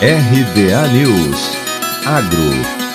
RBA News. Agro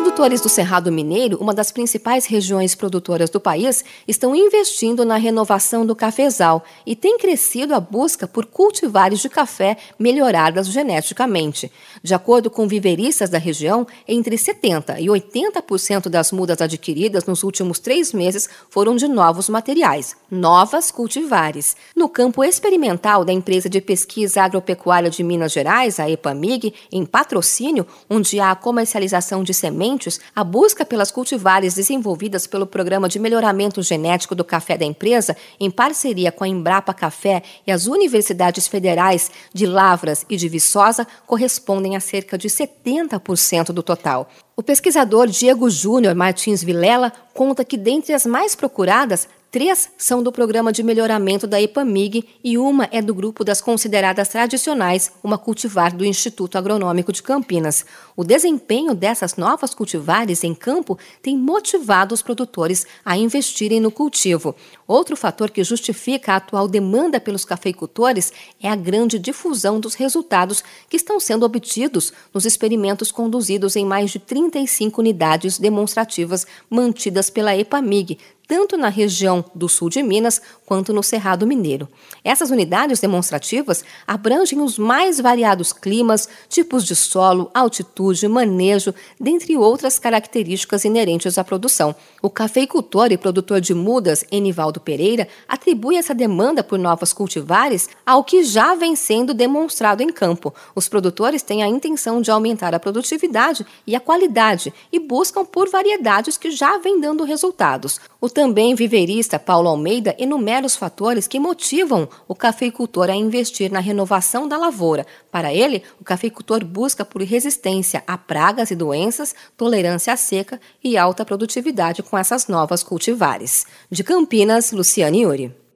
Produtores do Cerrado Mineiro, uma das principais regiões produtoras do país, estão investindo na renovação do cafezal e tem crescido a busca por cultivares de café melhoradas geneticamente. De acordo com viveristas da região, entre 70% e 80% das mudas adquiridas nos últimos três meses foram de novos materiais, novas cultivares. No campo experimental da empresa de pesquisa agropecuária de Minas Gerais, a EPAMIG, em patrocínio, onde há a comercialização de sementes, a busca pelas cultivares desenvolvidas pelo Programa de Melhoramento Genético do Café da empresa, em parceria com a Embrapa Café e as universidades federais de Lavras e de Viçosa, correspondem a cerca de 70% do total. O pesquisador Diego Júnior Martins Vilela conta que, dentre as mais procuradas, Três são do programa de melhoramento da EPAMIG e uma é do grupo das consideradas tradicionais, uma cultivar do Instituto Agronômico de Campinas. O desempenho dessas novas cultivares em campo tem motivado os produtores a investirem no cultivo. Outro fator que justifica a atual demanda pelos cafeicultores é a grande difusão dos resultados que estão sendo obtidos nos experimentos conduzidos em mais de 35 unidades demonstrativas mantidas pela EPAMIG, tanto na região do sul de Minas quanto no Cerrado Mineiro. Essas unidades demonstrativas abrangem os mais variados climas, tipos de solo, altitude, manejo, dentre outras características inerentes à produção. O cafeicultor e produtor de mudas, Enivaldo Pereira, atribui essa demanda por novas cultivares ao que já vem sendo demonstrado em campo. Os produtores têm a intenção de aumentar a produtividade e a qualidade e buscam por variedades que já vêm dando resultados. O também viverista Paulo Almeida enumera os fatores que motivam o cafeicultor a investir na renovação da lavoura. Para ele, o cafeicultor busca por resistência a pragas e doenças, tolerância à seca e alta produtividade com essas novas cultivares. De Campinas, Luciane Yuri.